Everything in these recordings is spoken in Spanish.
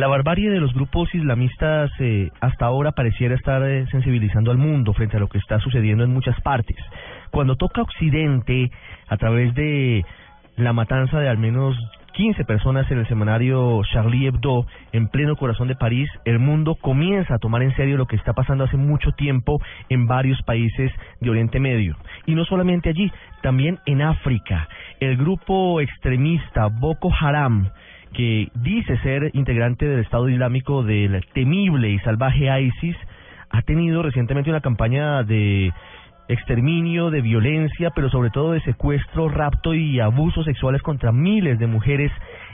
La barbarie de los grupos islamistas eh, hasta ahora pareciera estar eh, sensibilizando al mundo frente a lo que está sucediendo en muchas partes. Cuando toca Occidente, a través de la matanza de al menos 15 personas en el semanario Charlie Hebdo en pleno corazón de París, el mundo comienza a tomar en serio lo que está pasando hace mucho tiempo en varios países de Oriente Medio. Y no solamente allí, también en África. El grupo extremista Boko Haram que dice ser integrante del Estado Islámico del temible y salvaje ISIS, ha tenido recientemente una campaña de exterminio, de violencia, pero sobre todo de secuestro, rapto y abusos sexuales contra miles de mujeres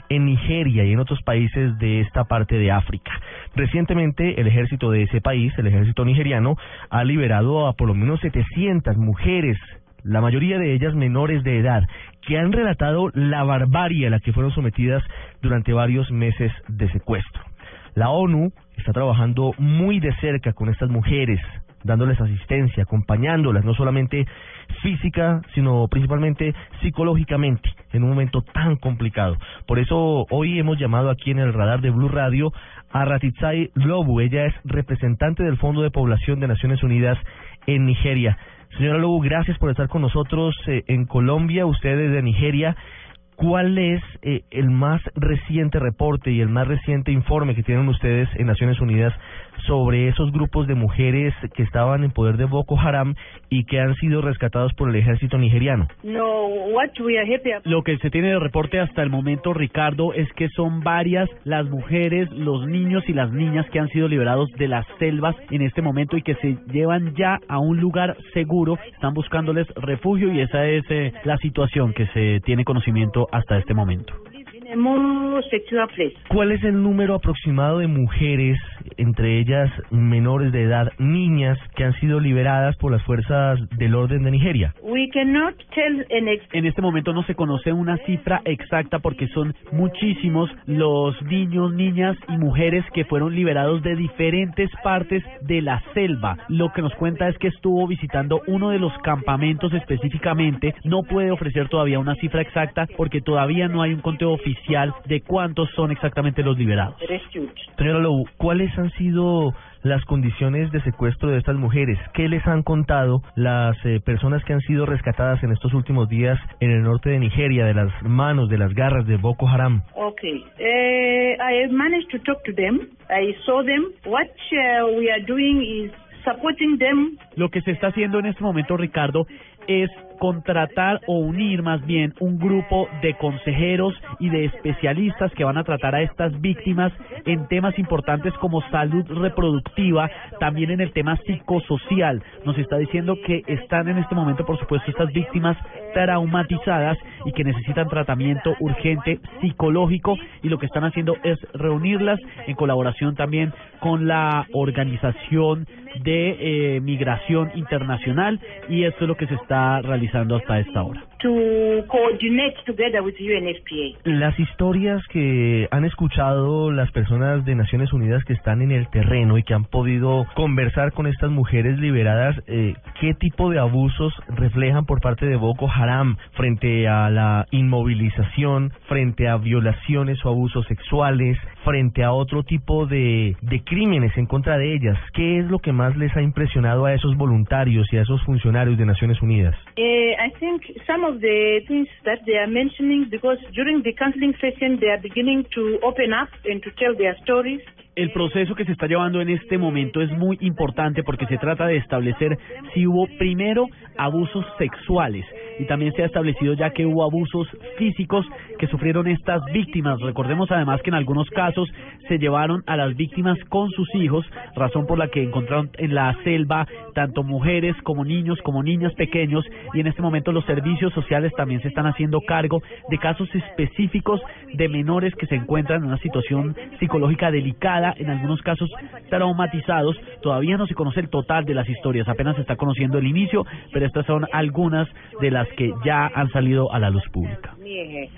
en Nigeria y en otros países de esta parte de África. Recientemente el ejército de ese país, el ejército nigeriano, ha liberado a por lo menos 700 mujeres la mayoría de ellas menores de edad, que han relatado la barbarie a la que fueron sometidas durante varios meses de secuestro. La ONU está trabajando muy de cerca con estas mujeres, dándoles asistencia, acompañándolas, no solamente física, sino principalmente psicológicamente, en un momento tan complicado. Por eso hoy hemos llamado aquí en el radar de Blue Radio a Ratitsai Lobu. Ella es representante del Fondo de Población de Naciones Unidas en Nigeria. Señora Lobo, gracias por estar con nosotros eh, en Colombia, ustedes de Nigeria. ¿Cuál es eh, el más reciente reporte y el más reciente informe que tienen ustedes en Naciones Unidas sobre esos grupos de mujeres que estaban en poder de Boko Haram y que han sido rescatados por el ejército nigeriano? No, Lo que se tiene de reporte hasta el momento, Ricardo, es que son varias las mujeres, los niños y las niñas que han sido liberados de las selvas en este momento y que se llevan ya a un lugar seguro, están buscándoles refugio y esa es eh, la situación que se tiene conocimiento hasta este momento. ¿Cuál es el número aproximado de mujeres, entre ellas menores de edad, niñas, que han sido liberadas por las fuerzas del orden de Nigeria? En este momento no se conoce una cifra exacta porque son muchísimos los niños, niñas y mujeres que fueron liberados de diferentes partes de la selva. Lo que nos cuenta es que estuvo visitando uno de los campamentos específicamente. No puede ofrecer todavía una cifra exacta porque todavía no hay un conteo oficial de cuántos son exactamente los liberados. Señora Lobo, ¿cuáles han sido las condiciones de secuestro de estas mujeres? ¿Qué les han contado las eh, personas que han sido rescatadas en estos últimos días en el norte de Nigeria de las manos, de las garras de Boko Haram? Okay, uh, I managed to talk to them. I saw them. What uh, we are doing is supporting them. Lo que se está haciendo en este momento, Ricardo, es contratar o unir más bien un grupo de consejeros y de especialistas que van a tratar a estas víctimas en temas importantes como salud reproductiva, también en el tema psicosocial. Nos está diciendo que están en este momento, por supuesto, estas víctimas traumatizadas y que necesitan tratamiento urgente psicológico y lo que están haciendo es reunirlas en colaboración también con la organización de eh, migración internacional y esto es lo que se está realizando hasta esta hora. Las historias que han escuchado las personas de Naciones Unidas que están en el terreno y que han podido conversar con estas mujeres liberadas, eh, ¿qué tipo de abusos reflejan por parte de Boko Haram frente a la inmovilización, frente a violaciones o abusos sexuales, frente a otro tipo de, de crímenes en contra de ellas? ¿Qué es lo que más les ha impresionado a esos voluntarios y a esos funcionarios de Naciones Unidas? Eh, I think some of the things that they are mentioning, because during the counseling session they are beginning to open up and to tell their stories. El proceso que se está llevando en este momento es muy importante porque se trata de establecer si hubo primero abusos sexuales y también se ha establecido ya que hubo abusos físicos que sufrieron estas víctimas. Recordemos además que en algunos casos se llevaron a las víctimas con sus hijos, razón por la que encontraron en la selva tanto mujeres como niños como niñas pequeños y en este momento los servicios sociales también se están haciendo cargo de casos específicos de menores que se encuentran en una situación psicológica delicada, en algunos casos traumatizados. Todavía no se conoce el total de las historias, apenas se está conociendo el inicio, pero estas son algunas de las que ya han salido a la luz pública.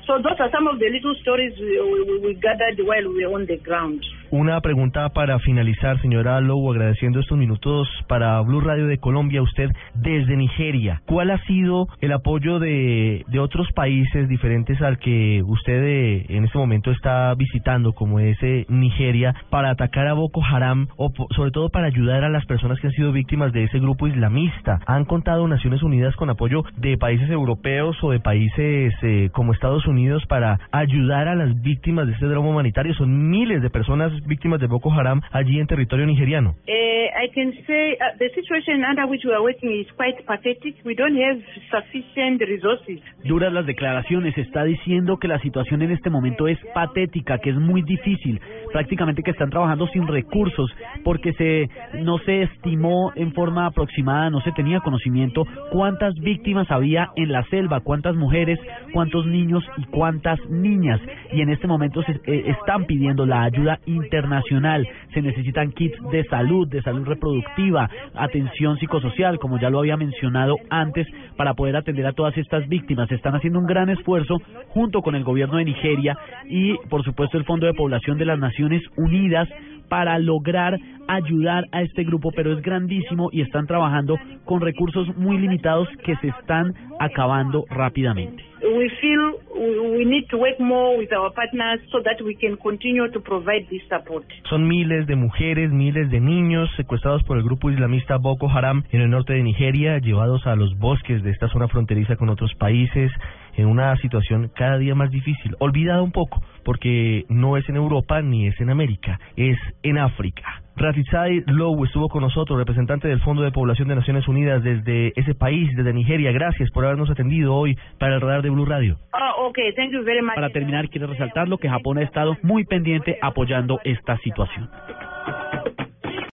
So those are some of the little stories we, we, we gathered while we were on the ground. Una pregunta para finalizar, señora Lobo, agradeciendo estos minutos para Blue Radio de Colombia, usted desde Nigeria. ¿Cuál ha sido el apoyo de, otros países diferentes al que usted eh, en este momento está visitando, como es eh, Nigeria, para atacar a Boko Haram o sobre todo para ayudar a las personas que han sido víctimas de ese grupo islamista? ¿Han contado Naciones Unidas con apoyo de países europeos o de países eh, como Estados Unidos para ayudar a las víctimas de este drama humanitario? Son miles de personas víctimas de Boko Haram allí en territorio nigeriano. Can say uh, the situation under which we are working is quite pathetic. We don't have sufficient resources. Duras las declaraciones, está diciendo que la situación en este momento es patética, que es muy difícil, prácticamente que están trabajando sin recursos porque se no se estimó en forma aproximada, no se tenía conocimiento cuántas víctimas había en la selva, cuántas mujeres, cuántos niños y cuántas niñas y en este momento se eh, están pidiendo la ayuda internacional. Se necesitan kits de salud, de salud atención psicosocial, como ya lo había mencionado antes, para poder atender a todas estas víctimas. Están haciendo un gran esfuerzo junto con el gobierno de Nigeria y, por supuesto, el Fondo de Población de las Naciones Unidas para lograr ayudar a este grupo, pero es grandísimo y están trabajando con recursos muy limitados que se están acabando rápidamente. We need to work more with our partners so that we can continue to provide this support. Son miles de mujeres, miles de niños secuestrados por el grupo islamista Boko Haram en el norte de Nigeria, llevados a los bosques de esta zona fronteriza con otros países en una situación cada día más difícil, olvidada un poco, porque no es en Europa ni es en América, es en África. Ratizai Lowe estuvo con nosotros, representante del Fondo de Población de Naciones Unidas desde ese país, desde Nigeria. Gracias por habernos atendido hoy para el radar de Blue Radio. Para terminar, quiero resaltar lo que Japón ha estado muy pendiente apoyando esta situación.